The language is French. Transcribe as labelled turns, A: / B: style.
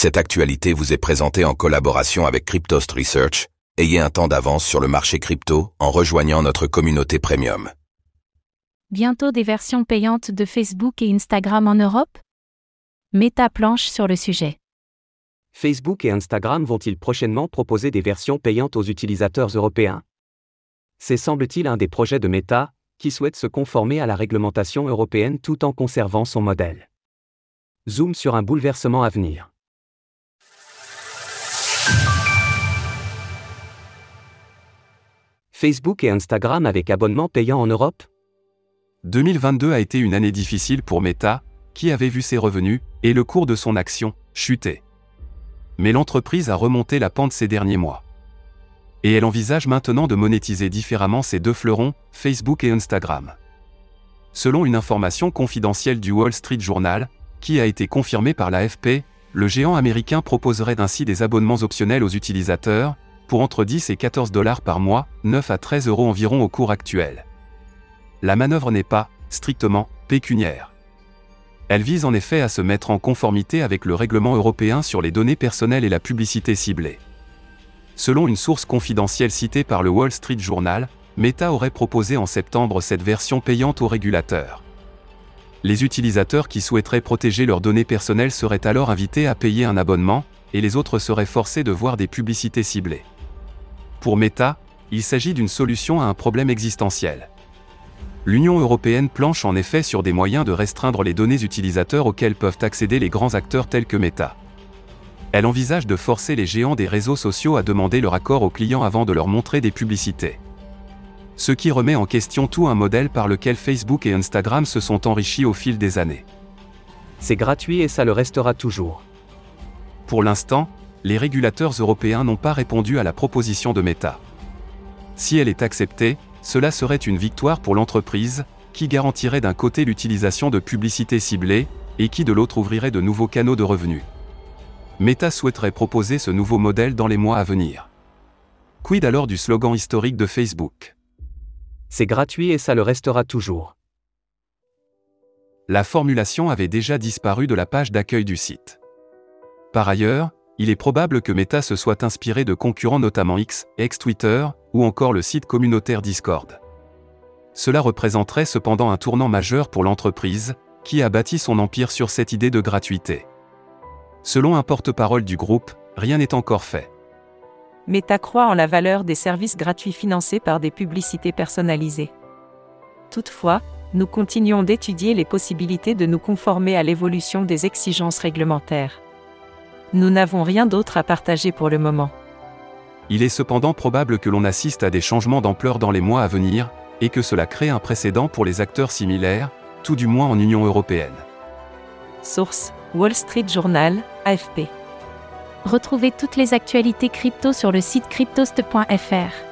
A: Cette actualité vous est présentée en collaboration avec Cryptost Research. Ayez un temps d'avance sur le marché crypto en rejoignant notre communauté premium.
B: Bientôt des versions payantes de Facebook et Instagram en Europe? Meta planche sur le sujet.
C: Facebook et Instagram vont-ils prochainement proposer des versions payantes aux utilisateurs européens? C'est semble-t-il un des projets de Meta, qui souhaite se conformer à la réglementation européenne tout en conservant son modèle. Zoom sur un bouleversement à venir. Facebook et Instagram avec abonnement payant en Europe
D: 2022 a été une année difficile pour Meta, qui avait vu ses revenus et le cours de son action chuter. Mais l'entreprise a remonté la pente ces derniers mois. Et elle envisage maintenant de monétiser différemment ses deux fleurons, Facebook et Instagram. Selon une information confidentielle du Wall Street Journal, qui a été confirmée par l'AFP, le géant américain proposerait ainsi des abonnements optionnels aux utilisateurs, pour entre 10 et 14 dollars par mois, 9 à 13 euros environ au cours actuel. La manœuvre n'est pas, strictement, pécuniaire. Elle vise en effet à se mettre en conformité avec le règlement européen sur les données personnelles et la publicité ciblée. Selon une source confidentielle citée par le Wall Street Journal, Meta aurait proposé en septembre cette version payante aux régulateurs. Les utilisateurs qui souhaiteraient protéger leurs données personnelles seraient alors invités à payer un abonnement, et les autres seraient forcés de voir des publicités ciblées. Pour Meta, il s'agit d'une solution à un problème existentiel. L'Union européenne planche en effet sur des moyens de restreindre les données utilisateurs auxquelles peuvent accéder les grands acteurs tels que Meta. Elle envisage de forcer les géants des réseaux sociaux à demander leur accord aux clients avant de leur montrer des publicités. Ce qui remet en question tout un modèle par lequel Facebook et Instagram se sont enrichis au fil des années.
C: C'est gratuit et ça le restera toujours.
D: Pour l'instant, les régulateurs européens n'ont pas répondu à la proposition de Meta. Si elle est acceptée, cela serait une victoire pour l'entreprise, qui garantirait d'un côté l'utilisation de publicités ciblées, et qui de l'autre ouvrirait de nouveaux canaux de revenus. Meta souhaiterait proposer ce nouveau modèle dans les mois à venir. Quid alors du slogan historique de Facebook?
C: C'est gratuit et ça le restera toujours.
D: La formulation avait déjà disparu de la page d'accueil du site. Par ailleurs, il est probable que Meta se soit inspiré de concurrents notamment X, ex-Twitter, ou encore le site communautaire Discord. Cela représenterait cependant un tournant majeur pour l'entreprise, qui a bâti son empire sur cette idée de gratuité. Selon un porte-parole du groupe, rien n'est encore fait.
E: Meta croit en la valeur des services gratuits financés par des publicités personnalisées. Toutefois, nous continuons d'étudier les possibilités de nous conformer à l'évolution des exigences réglementaires. Nous n'avons rien d'autre à partager pour le moment.
D: Il est cependant probable que l'on assiste à des changements d'ampleur dans les mois à venir, et que cela crée un précédent pour les acteurs similaires, tout du moins en Union européenne.
E: Source Wall Street Journal, AFP.
B: Retrouvez toutes les actualités crypto sur le site cryptost.fr.